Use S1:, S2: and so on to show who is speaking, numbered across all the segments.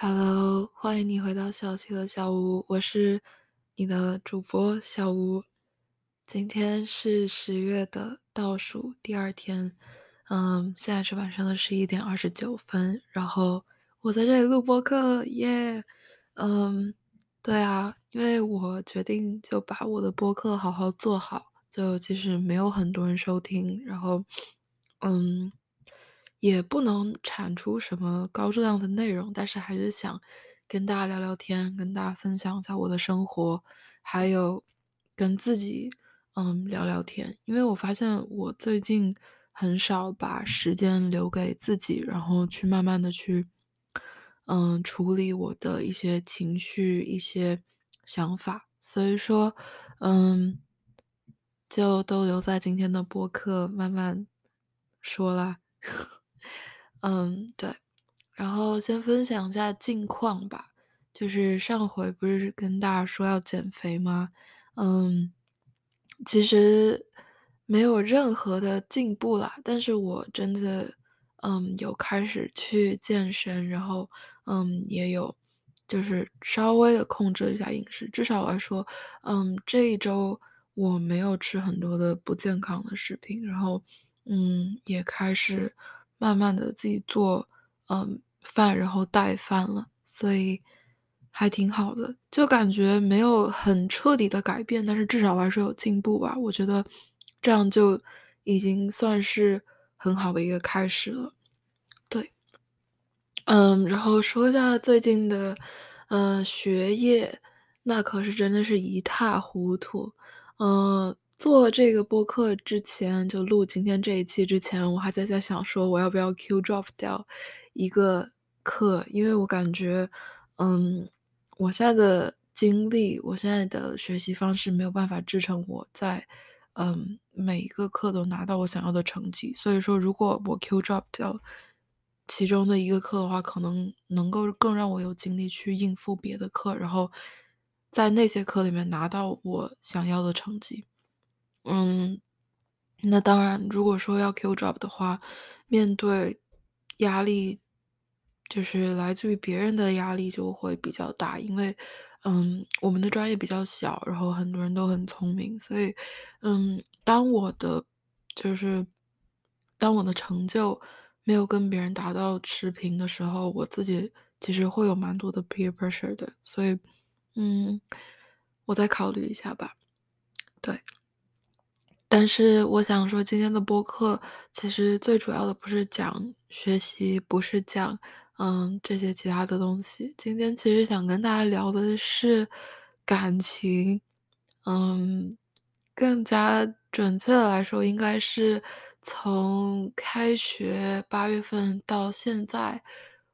S1: Hello，欢迎你回到小七和小吴，我是你的主播小吴。今天是十月的倒数第二天，嗯，现在是晚上的十一点二十九分，然后我在这里录播客，耶！嗯，对啊，因为我决定就把我的播客好好做好，就即使没有很多人收听，然后，嗯。也不能产出什么高质量的内容，但是还是想跟大家聊聊天，跟大家分享一下我的生活，还有跟自己，嗯，聊聊天。因为我发现我最近很少把时间留给自己，然后去慢慢的去，嗯，处理我的一些情绪、一些想法。所以说，嗯，就都留在今天的播客慢慢说啦。嗯，对，然后先分享一下近况吧。就是上回不是跟大家说要减肥吗？嗯，其实没有任何的进步啦，但是我真的，嗯，有开始去健身，然后，嗯，也有就是稍微的控制一下饮食。至少来说，嗯，这一周我没有吃很多的不健康的食品，然后，嗯，也开始慢慢的自己做，嗯，饭，然后带饭了，所以还挺好的。就感觉没有很彻底的改变，但是至少来说有进步吧，我觉得这样就已经算是很好的一个开始了，对。嗯，然后说一下最近的，呃，学业，那可是真的是一塌糊涂。嗯，做这个播客之前，就录今天这一期之前，我还在在想说我要不要 Q drop 掉一个课，因为我感觉，嗯，我现在的精力，我现在的学习方式没有办法支撑我在，嗯，每一个课都拿到我想要的成绩。所以说如果我 Q drop 掉其中的一个课的话，可能能够更让我有精力去应付别的课，然后在那些课里面拿到我想要的成绩。嗯，那当然，如果说要 Q drop 的话，面对压力，就是来自于别人的压力就会比较大，因为，嗯，我们的专业比较小，然后很多人都很聪明，所以，嗯，当我的就是当我的成就没有跟别人达到持平的时候，我自己其实会有蛮多的 peer pressure 的，所以，嗯，我再考虑一下吧，对。但是我想说今天的播客，其实最主要的不是讲学习，不是讲，嗯，这些其他的东西。今天其实想跟大家聊的是感情，嗯，更加准确的来说，应该是从开学八月份到现在，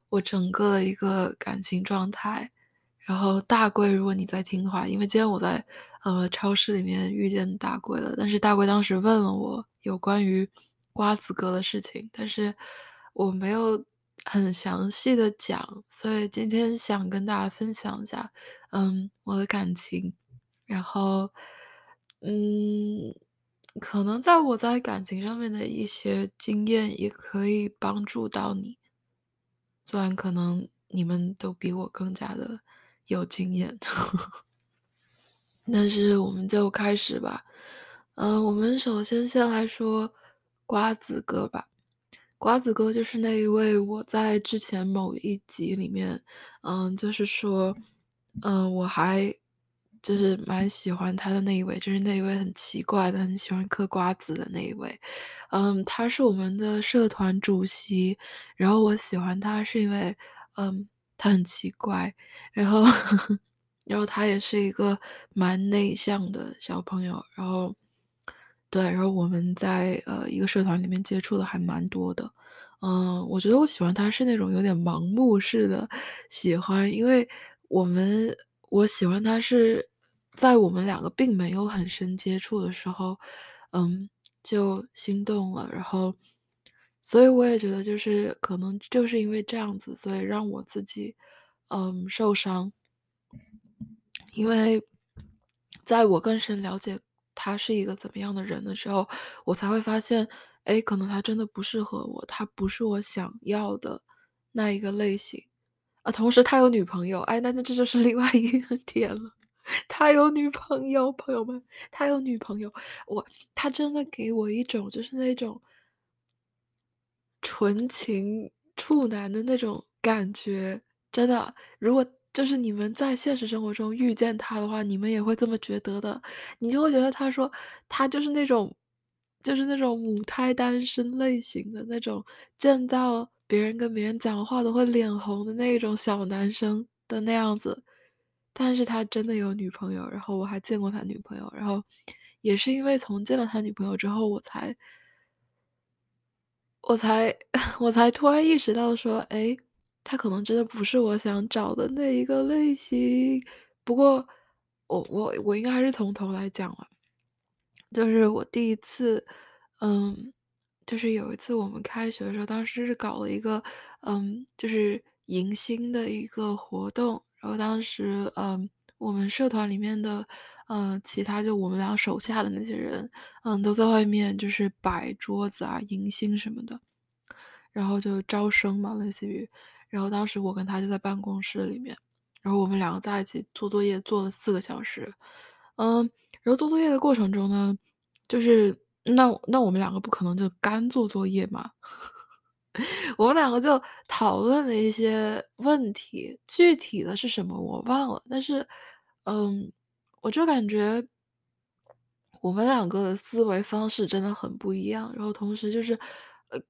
S1: 我整个的一个感情状态。然后大贵如果你在听的话，因为今天我在，呃，超市里面遇见大贵了，但是大贵当时问了我有关于瓜子哥的事情，但是我没有很详细的讲，所以今天想跟大家分享一下，嗯，我的感情。然后，嗯，可能在我在感情上面的一些经验也可以帮助到你。虽然可能你们都比我更加的有经验，但是我们就开始吧。嗯，我们首先先来说瓜子哥吧。瓜子哥就是那一位我在之前某一集里面，嗯，就是说，嗯，我还就是蛮喜欢他的那一位，就是那一位很奇怪的，很喜欢嗑瓜子的那一位。嗯，他是我们的社团主席，然后我喜欢他是因为，嗯，他很奇怪，然后然后他也是一个蛮内向的小朋友，然后对，然后我们在，呃，一个社团里面接触的还蛮多的。嗯，我觉得我喜欢他是那种有点盲目式的喜欢，因为我们我喜欢他是在我们两个并没有很深接触的时候，嗯，就心动了，然后所以我也觉得就是可能就是因为这样子，所以让我自己，嗯，受伤。因为在我更深了解他是一个怎么样的人的时候，我才会发现，哎，可能他真的不适合我，他不是我想要的那一个类型。啊，同时他有女朋友，哎，那那这就是另外一个点了。他有女朋友，朋友们，他有女朋友，我他真的给我一种就是那种纯情处男的那种感觉，真的。如果就是你们在现实生活中遇见他的话，你们也会这么觉得的。你就会觉得他说他就是那种就是那种母胎单身类型的那种，见到别人跟别人讲话都会脸红的那种小男生的那样子。但是他真的有女朋友，然后我还见过他女朋友，然后也是因为从见了他女朋友之后，我才我 才我才突然意识到说，哎，他可能真的不是我想找的那一个类型。不过，我我我应该还是从头来讲了。就是我第一次，嗯，就是有一次我们开学的时候，当时是搞了一个，嗯，就是迎新的一个活动。然后当时，嗯，我们社团里面的，嗯，其他就我们俩手下的那些人，嗯，都在外面就是摆桌子啊，迎新什么的。然后就招生嘛，类似于，然后当时我跟他就在办公室里面，然后我们两个在一起做作业，做了四个小时。嗯，然后做作业的过程中呢，就是那那我们两个不可能就干做作业嘛，我们两个就讨论了一些问题，具体的是什么我忘了，但是，嗯，我就感觉我们两个的思维方式真的很不一样，然后同时就是，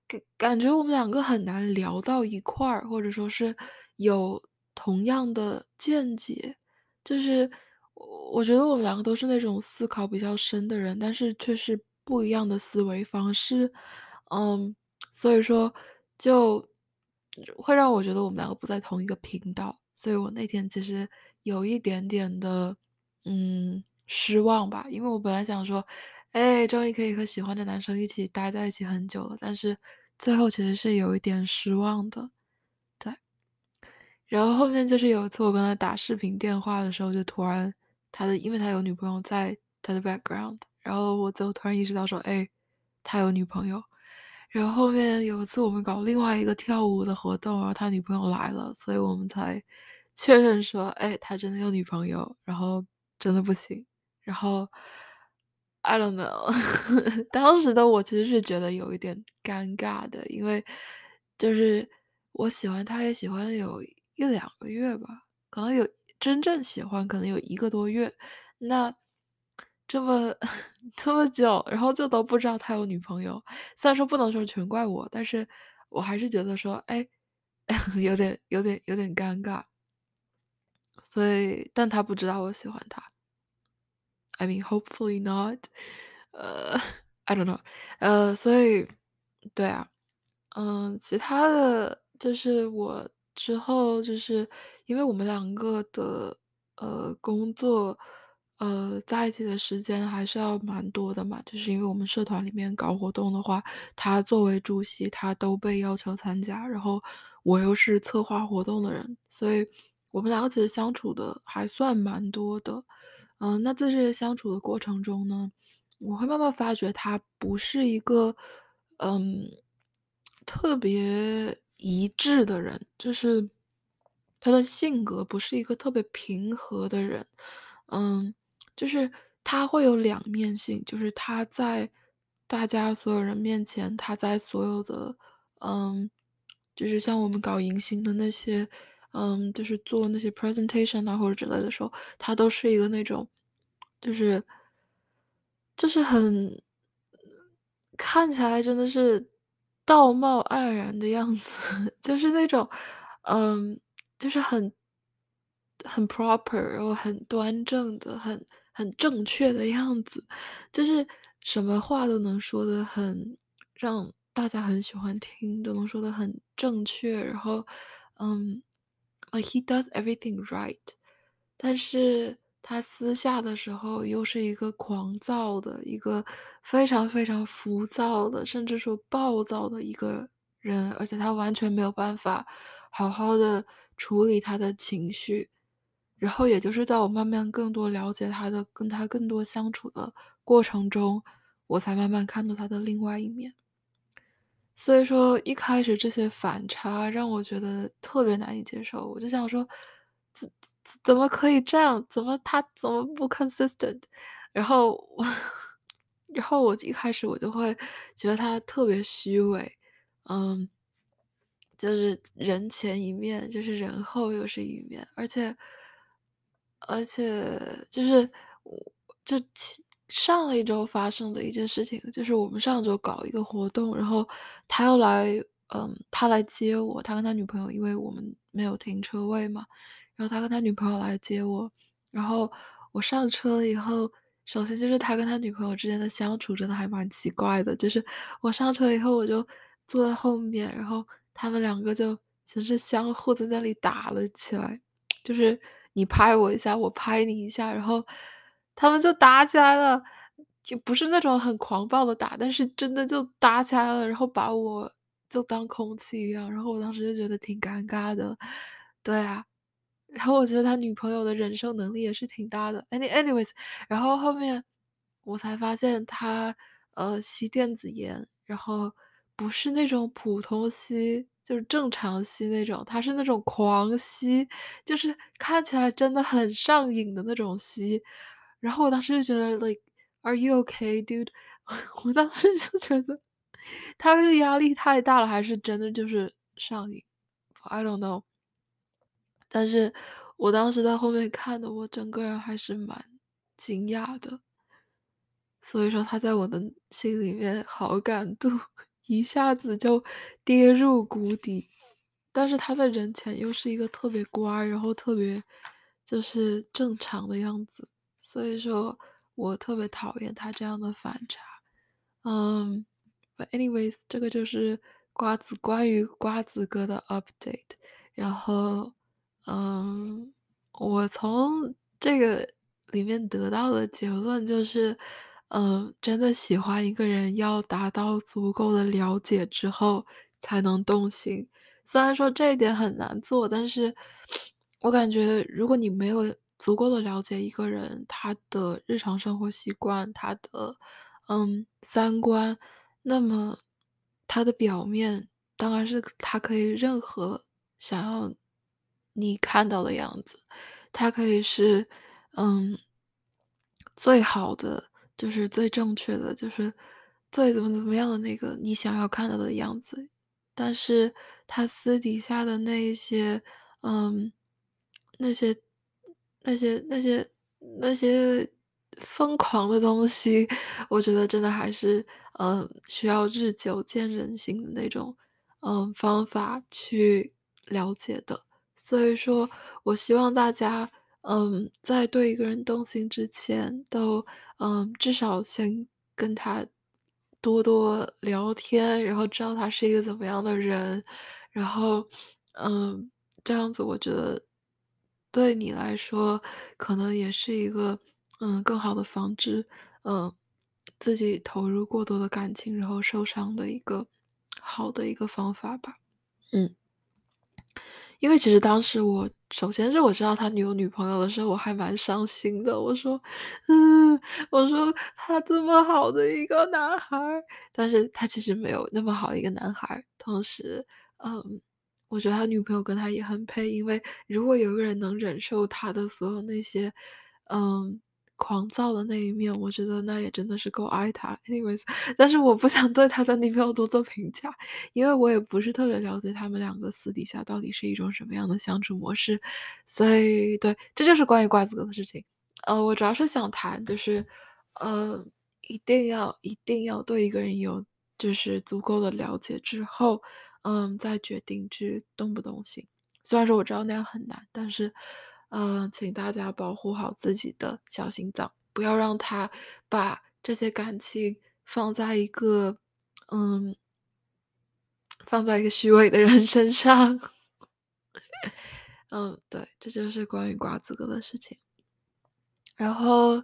S1: 感感觉我们两个很难聊到一块儿，或者说是有同样的见解。就是我我觉得我们两个都是那种思考比较深的人，但是却是不一样的思维方式。嗯，所以说就会让我觉得我们两个不在同一个频道，所以我那天其实有一点点的，嗯，失望吧。因为我本来想说，哎，终于可以和喜欢的男生一起待在一起很久了，但是最后其实是有一点失望的，对。然后后面就是有一次我跟他打视频电话的时候，就突然他的因为他有女朋友在他的 background，然后我就突然意识到说，哎，他有女朋友。然后后面有一次我们搞另外一个跳舞的活动，然后他女朋友来了，所以我们才确认说，哎，他真的有女朋友，然后真的不行。然后 I don't know，当时的我其实是觉得有一点尴尬的，因为就是我喜欢他也喜欢有一两个月吧，可能有真正喜欢可能有一个多月，那这么 这么久，然后就都不知道他有女朋友。虽然说不能说全怪我，但是我还是觉得说，哎，有点有点有点尴尬。所以但他不知道我喜欢他。I mean hopefully not，呃，I don't know，呃，所以对啊，嗯，其他的就是我之后就是因为我们两个的，呃，工作，呃，在一起的时间还是要蛮多的嘛，就是因为我们社团里面搞活动的话，他作为主席，他都被要求参加，然后我又是策划活动的人，所以我们两个其实相处的还算蛮多的。嗯，那在这些相处的过程中呢，我会慢慢发觉他不是一个，嗯，特别一致的人，就是他的性格不是一个特别平和的人。嗯，就是他会有两面性，就是他在大家所有人面前，他在所有的，嗯，就是像我们搞迎新的那些。嗯，就是做那些 presentation 啊或者之类的时候，他都是一个那种，就是就是很看起来真的是道貌岸然的样子，就是那种，嗯，就是很很 proper，然后很端正的，很很正确的样子，就是什么话都能说的很让大家很喜欢听，都能说的很正确，然后，嗯。He does everything right，但是他私下的时候又是一个狂躁的、一个非常非常浮躁的，甚至说暴躁的一个人，而且他完全没有办法好好的处理他的情绪。然后也就是在我慢慢更多了解他的、跟他更多相处的过程中，我才慢慢看到他的另外一面。所以说一开始这些反差让我觉得特别难以接受，我就想说，怎怎怎么可以这样？怎么他怎么不 consistent？然后我 然后我一开始我就会觉得他特别虚伪，嗯，就是人前一面，就是人后又是一面，而且而且就是就其上一周发生的一件事情，就是我们上周搞一个活动，然后他要来嗯，他来接我，他跟他女朋友，因为我们没有停车位嘛，然后他跟他女朋友来接我，然后我上车了以后，首先就是他跟他女朋友之间的相处真的还蛮奇怪的，就是我上车以后我就坐在后面，然后他们两个就其实相互在那里打了起来。就是你拍我一下，我拍你一下，然后他们就打起来了，就不是那种很狂暴的打，但是真的就打起来了，然后把我就当空气一样，然后我当时就觉得挺尴尬的，对啊。然后我觉得他女朋友的忍受能力也是挺大的，any anyways，然后后面我才发现他，呃，吸电子烟，然后不是那种普通吸，就是正常吸那种，他是那种狂吸，就是看起来真的很上瘾的那种吸。然后我当时就觉得，like，are you okay, dude？我当时就觉得他是压力太大了，还是真的就是上瘾？I don't know。但是我当时在后面看的，我整个人还是蛮惊讶的。所以说他在我的心里面好感度一下子就跌入谷底，但是他在人前又是一个特别乖，然后特别就是正常的样子，所以说我特别讨厌他这样的反差。嗯，but anyways，这个就是瓜子关于瓜子哥的 update，然后。嗯，我从这个里面得到的结论就是，嗯，真的喜欢一个人要达到足够的了解之后才能动心。虽然说这一点很难做，但是我感觉如果你没有足够的了解一个人，他的日常生活习惯，他的，嗯，三观，那么他的表面当然是他可以任何想要你看到的样子，他可以是，嗯，最好的，就是最正确的，就是最怎么怎么样的那个你想要看到的样子。但是他私底下的那一些，嗯，那些那些那些那些疯狂的东西，我觉得真的还是，嗯，需要日久见人心的那种，嗯，方法去了解的。所以说我希望大家，嗯，在对一个人动心之前，都，嗯，至少先跟他多多聊天，然后知道他是一个怎么样的人，然后，嗯，这样子我觉得对你来说，可能也是一个，嗯，更好的防止，嗯，自己投入过多的感情，然后受伤的一个好的一个方法吧，嗯。因为其实当时我首先是我知道他有女朋友的时候，我还蛮伤心的。我说：“嗯，我说他这么好的一个男孩，但是他其实没有那么好一个男孩。同时，嗯，我觉得他女朋友跟他也很配，因为如果有一个人能忍受他的所有那些，嗯。”狂躁的那一面，我觉得那也真的是够爱他。Anyways，但是我不想对他的女朋友多做评价，因为我也不是特别了解他们两个私底下到底是一种什么样的相处模式。所以对，这就是关于瓜子哥的事情。呃，我主要是想谈，就是，呃，一定要一定要对一个人有就是足够的了解之后，嗯，再决定去动不动心。虽然说我知道那样很难，但是。嗯，请大家保护好自己的小心脏，不要让他把这些感情放在一个，嗯，放在一个虚伪的人身上。嗯，对，这就是关于瓜子哥的事情。然后，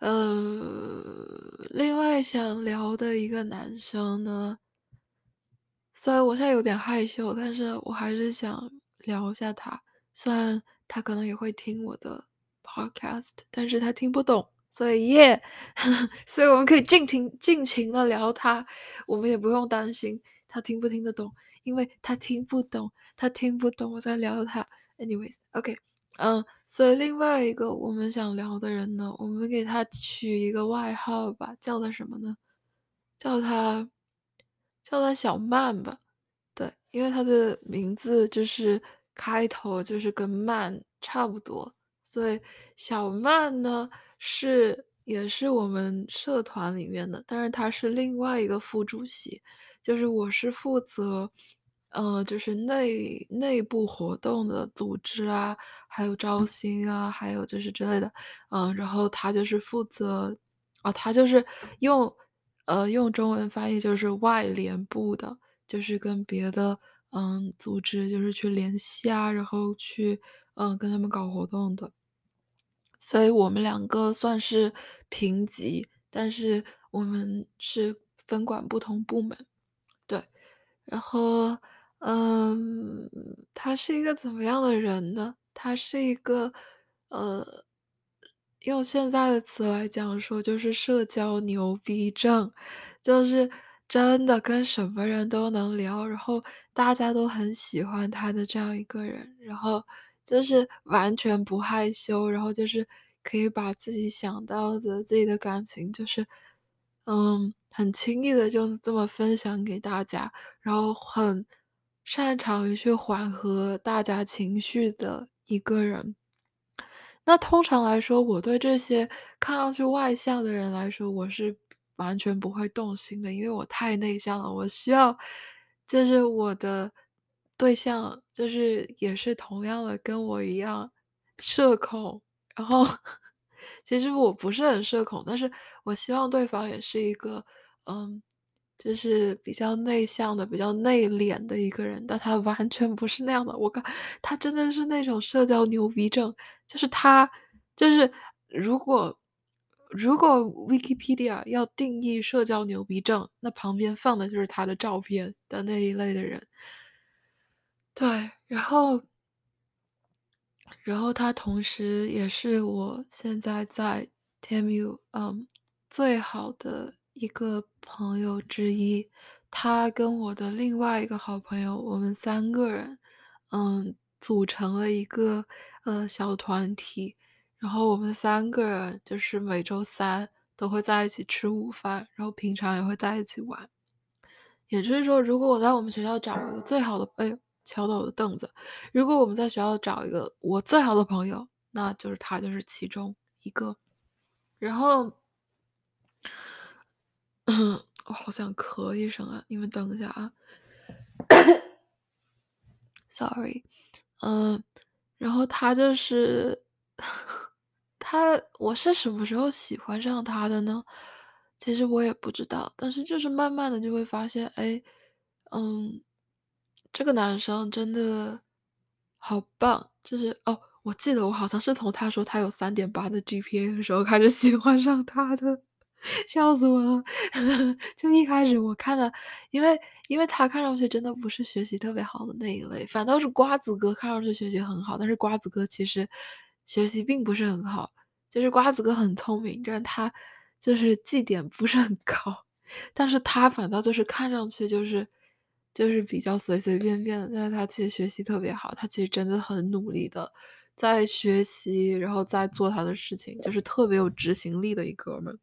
S1: 呃，另外想聊的一个男生呢，虽然我现在有点害羞，但是我还是想聊一下他，虽然。他可能也会听我的 podcast，但是他听不懂，所以耶，所以我们可以尽情尽情的聊他，我们也不用担心他听不听得懂，因为他听不懂，他听不懂我在聊他。Anyways，OK，嗯，所以另外一个我们想聊的人呢，我们给他取一个外号吧，叫他什么呢？叫他叫他小曼吧。对，因为他的名字就是开头就是跟曼差不多，所以小曼呢是也是我们社团里面的，但是他是另外一个副主席，就是我是负责，呃，就是内内部活动的组织啊，还有招新啊，还有就是之类的，嗯，然后他就是负责，啊，他就是用，呃，用中文翻译就是外联部的。就是跟别的，嗯，组织就是去联系啊，然后去，嗯，跟他们搞活动的。所以我们两个算是平级，但是我们是分管不同部门，对。然后，嗯，他是一个怎么样的人呢？他是一个，呃，用现在的词来讲说，就是社交牛逼症，就是真的跟什么人都能聊，然后大家都很喜欢他的这样一个人，然后就是完全不害羞，然后就是可以把自己想到的自己的感情，就是嗯，很轻易的就这么分享给大家，然后很擅长于去缓和大家情绪的一个人。那通常来说，我对这些看上去外向的人来说，我是完全不会动心的，因为我太内向了。我需要就是我的对象，就是也是同样的跟我一样社恐。然后 其实我不是很社恐，但是我希望对方也是一个，嗯，就是比较内向的、比较内敛的一个人，但他完全不是那样的。我靠，他真的是那种社交牛逼症。就是他，就是如果如果 Wikipedia 要定义社交牛逼症，那旁边放的就是他的照片的那一类的人。对，然后然后他同时也是我现在在 Temu 嗯最好的一个朋友之一。他跟我的另外一个好朋友，我们三个人，嗯，组成了一个。呃，小团体，然后我们三个人就是每周三都会在一起吃午饭，然后平常也会在一起玩。也就是说，如果我在我们学校找一个最好的，哎，敲到我的凳子。如果我们在学校找一个我最好的朋友，那就是他，就是其中一个。然后，我好想咳一声啊！你们等一下啊。Sorry，嗯。然后他就是他，我是什么时候喜欢上他的呢？其实我也不知道，但是就是慢慢的就会发现，哎，嗯，这个男生真的好棒。就是哦，我记得我好像是从他说他有三点八的 GPA 的时候开始喜欢上他的。笑死我了！就一开始我看的，因为因为他看上去真的不是学习特别好的那一类，反倒是瓜子哥看上去学习很好，但是瓜子哥其实学习并不是很好，就是瓜子哥很聪明，但是他就是绩点不是很高，但是他反倒就是看上去就是就是比较随随便便的，但是他其实学习特别好，他其实真的很努力的在学习，然后在做他的事情，就是特别有执行力的一哥们。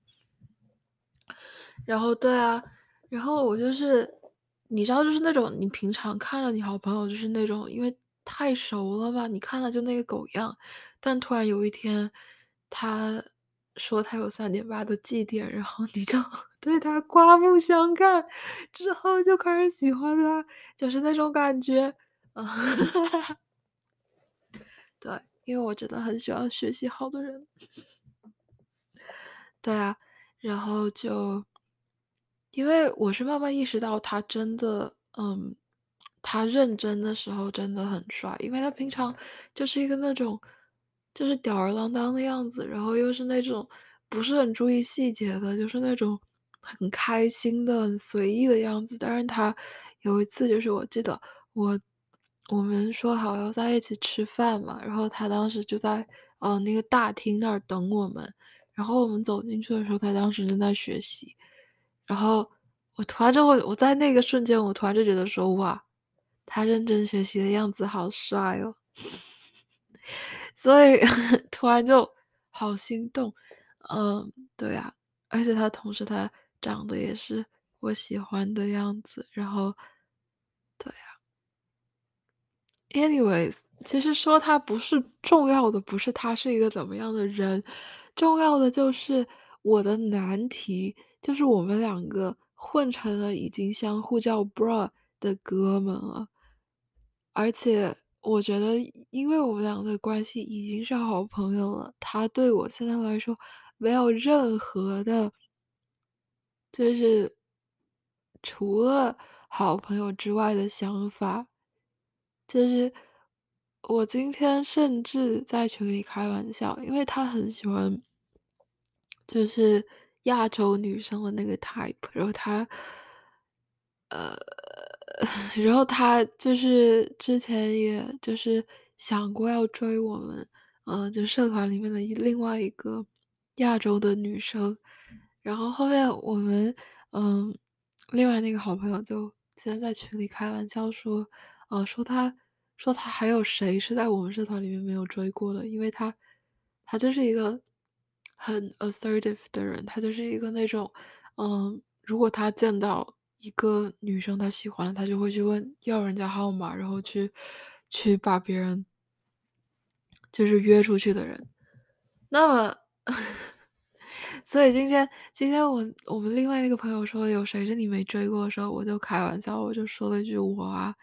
S1: 然后对啊，然后我就是，你知道，就是那种你平常看到你好朋友，就是那种因为太熟了嘛，你看了就那个狗样，但突然有一天，他说他有三点八的绩点，然后你就 对他刮目相看，之后就开始喜欢他，就是那种感觉，对，因为我真的很喜欢学习好的人，对啊，然后就。因为我是慢慢意识到他真的，嗯，他认真的时候真的很帅，因为他平常就是一个那种，就是吊儿郎当的样子，然后又是那种不是很注意细节的，就是那种很开心的、很随意的样子。但是他有一次，就是我记得我我们说好要在一起吃饭嘛，然后他当时就在呃那个大厅那儿等我们，然后我们走进去的时候，他当时正在学习。然后我突然就会我在那个瞬间，我突然就觉得说：“哇，他认真学习的样子好帅哦。”所以 突然就好心动。嗯，对啊，而且他同时他长得也是我喜欢的样子，然后对啊。Anyways，其实说他不是重要的不是他是一个怎么样的人，重要的就是我的难题，就是我们两个混成了已经相互叫 bro 的哥们了。而且我觉得因为我们两个的关系已经是好朋友了，他对我现在来说没有任何的就是除了好朋友之外的想法。就是我今天甚至在群里开玩笑，因为他很喜欢就是亚洲女生的那个 type，然后他呃，然后他就是之前也就是想过要追我们，呃，就社团里面的另外一个亚洲的女生，然后后面我们嗯，另外那个好朋友就今天在群里开玩笑说，呃，说他说他还有谁是在我们社团里面没有追过的，因为他他就是一个很 assertive 的人，他就是一个那种，嗯，如果他见到一个女生他喜欢了，他就会去问要人家号码，然后去去把别人就是约出去的人。那么，所以今天今天我我们另外那个朋友说有谁是你没追过的时候，我就开玩笑，我就说了一句我啊。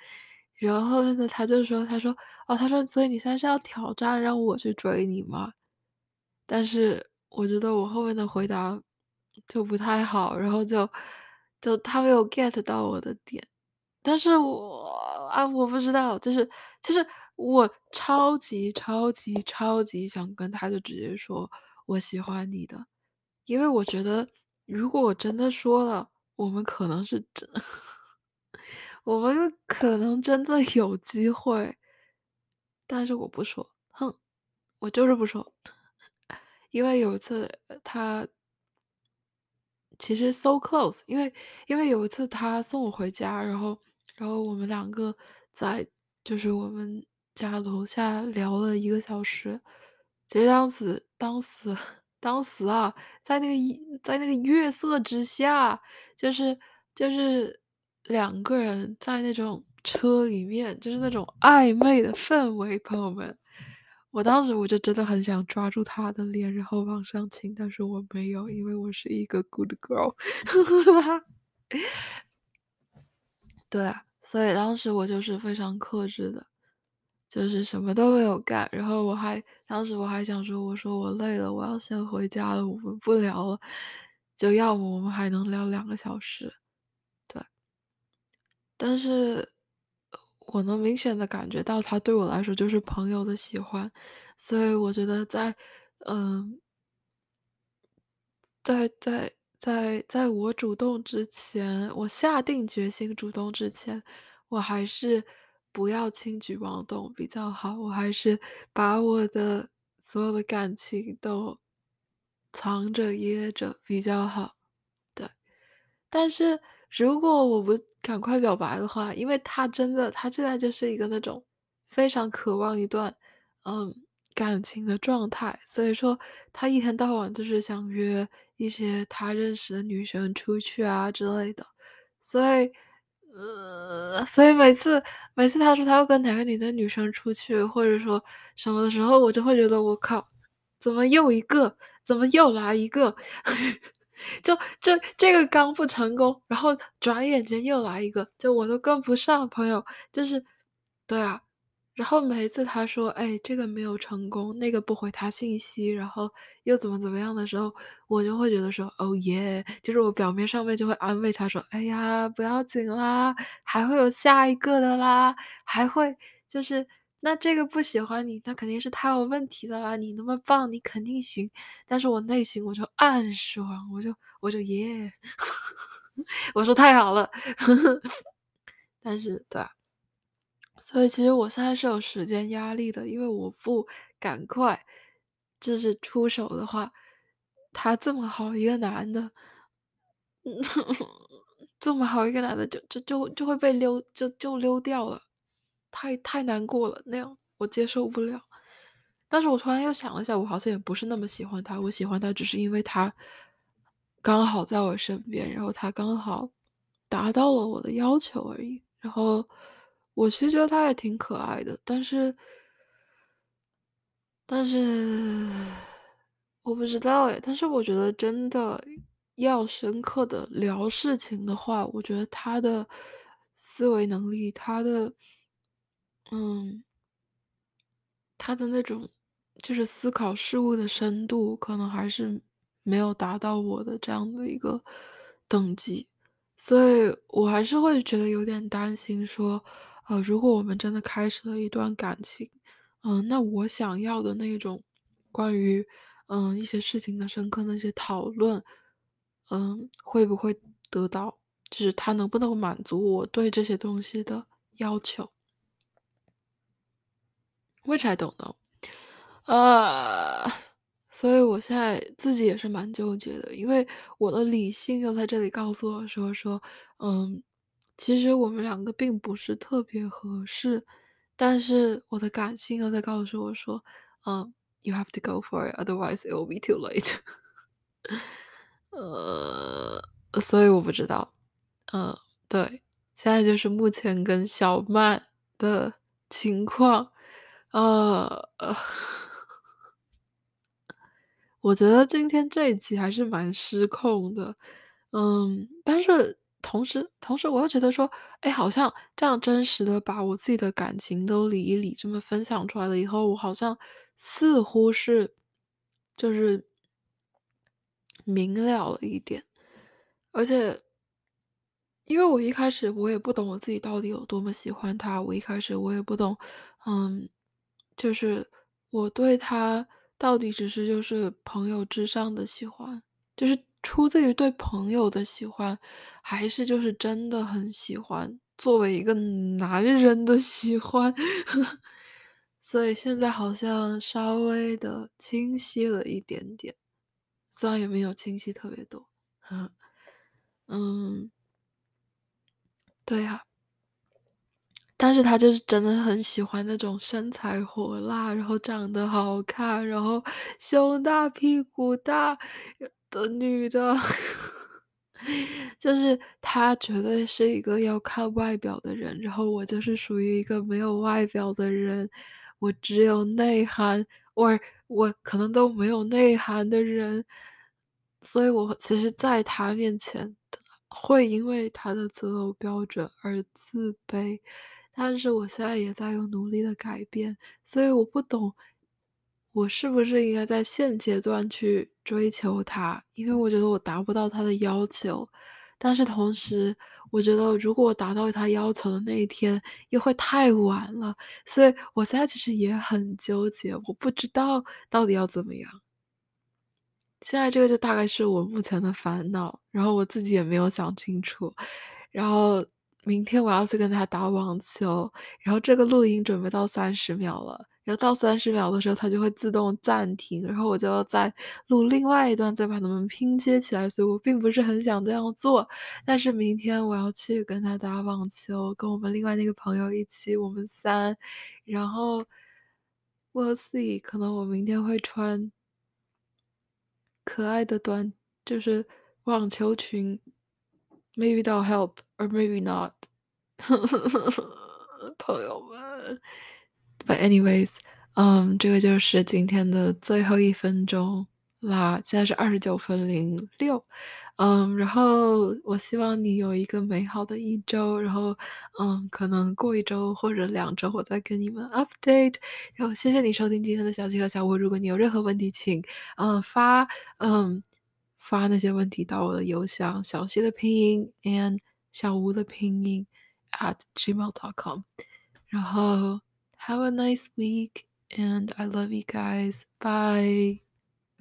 S1: 然后呢，他就说，他说哦，他说所以你现在是要挑战让我去追你吗？但是我觉得我后面的回答就不太好，然后就就他没有 get 到我的点。但是我啊，我不知道，就是其实我超级超级超级想跟他就直接说我喜欢你的，因为我觉得如果我真的说了，我们可能是真，我们可能真的有机会，但是我不说，哼，我就是不说，因为有一次他。其实 so close，因为因为有一次他送我回家，然后然后我们两个在就是我们家楼下聊了一个小时。其实当时当时当时啊，在那个在那个月色之下，就是就是两个人在那种车里面，就是那种暧昧的氛围，朋友们。我当时我就真的很想抓住他的脸，然后往上亲，但是我没有，因为我是一个 good girl。对，所以当时我就是非常克制的，就是什么都没有干。然后我还当时我还想说，我说我累了，我要先回家了，我们不聊了，就要么我们还能聊两个小时。对，但是。我能明显的感觉到他对我来说就是朋友的喜欢，所以我觉得在，嗯，在在在在我主动之前，我下定决心主动之前，我还是不要轻举妄动比较好，我还是把我的所有的感情都藏着掖着比较好。对，但是如果我不赶快表白的话，因为他真的他现在就是一个那种非常渴望一段，嗯，感情的状态，所以说他一天到晚就是想约一些他认识的女生出去啊之类的。所以呃，所以每次每次他说他要跟哪个女的女生出去，或者说什么的时候，我就会觉得我靠，怎么又一个？怎么又来一个？就这这个刚不成功，然后转眼间又来一个，就我都跟不上朋友，就是对啊。然后每一次他说：“哎，这个没有成功，那个不回他信息，然后又怎么怎么样的时候，我就会觉得说，哦耶，就是我表面上面就会安慰他说，哎呀，不要紧啦，还会有下一个的啦，还会就是。”那这个不喜欢你，那肯定是他有问题的啦。你那么棒，你肯定行。但是我内心我就暗爽，我就我就耶，我说太好了。但是对啊，所以其实我现在是有时间压力的，因为我不赶快就是出手的话，他这么好一个男的，这么好一个男的，就就就就会被溜就就溜掉了，太太难过了，那样我接受不了。但是我突然又想了一下，我好像也不是那么喜欢他，我喜欢他只是因为他刚好在我身边，然后他刚好达到了我的要求而已。然后我其实觉得他也挺可爱的，但是但是我不知道哎，但是我觉得真的要深刻的聊事情的话，我觉得他的思维能力，他的嗯。他的那种就是思考事物的深度，可能还是没有达到我的这样的一个等级，所以我还是会觉得有点担心说，呃，如果我们真的开始了一段感情，嗯，那我想要的那种关于嗯一些事情的深刻那些讨论，嗯，会不会得到，就是他能不能满足我对这些东西的要求。Which I don't know，呃，所以我现在自己也是蛮纠结的，因为我的理性又在这里告诉我说说，嗯，其实我们两个并不是特别合适，但是我的感性又在告诉我说，嗯，you have to go for it，otherwise it will be too late，呃，所以我不知道，嗯，对，现在就是目前跟小曼的情况。呃，我觉得今天这一集还是蛮失控的，嗯，但是同时同时我又觉得说，哎，好像这样真实的把我自己的感情都理一理，这么分享出来了以后，我好像似乎是就是明了了一点，而且因为我一开始我也不懂我自己到底有多么喜欢他，我一开始我也不懂，嗯。就是我对他到底只是就是朋友之上的喜欢，就是出自于对朋友的喜欢，还是就是真的很喜欢，作为一个男人的喜欢。所以现在好像稍微的清晰了一点点，虽然也没有清晰特别多。嗯，对呀。但是他就是真的很喜欢那种身材火辣，然后长得好看，然后胸大屁股大的女的。就是他绝对是一个要看外表的人，然后我就是属于一个没有外表的人，我只有内涵，我我可能都没有内涵的人，所以我其实在他面前会因为他的择偶标准而自卑。但是我现在也在有努力的改变，所以我不懂，我是不是应该在现阶段去追求他？因为我觉得我达不到他的要求，但是同时，我觉得如果我达到他要求的那一天，又会太晚了，所以我现在其实也很纠结，我不知道到底要怎么样。现在这个就大概是我目前的烦恼，然后我自己也没有想清楚，然后。明天我要去跟他打网球，然后这个录音准备到三十秒了，然后到三十秒的时候，它就会自动暂停，然后我就要再录另外一段，再把它们拼接起来。所以我并不是很想这样做，但是明天我要去跟他打网球，跟我们另外那个朋友一起，我们三，然后，we'll see，可能我明天会穿可爱的短，就是网球裙。Maybe that help, or maybe not，朋友们。But anyways，嗯，这个就是今天的最后一分钟啦。现在是二十九分零六，嗯，然后我希望你有一个美好的一周。然后，嗯，可能过一周或者两周，我再跟你们 update。然后，谢谢你收听今天的小七和小吴。如果你有任何问题，请嗯发嗯。发那些问题到我的邮箱，小溪的拼音 and 小吴的拼音 at gmail.com。然后 have a nice week and I love you guys. Bye.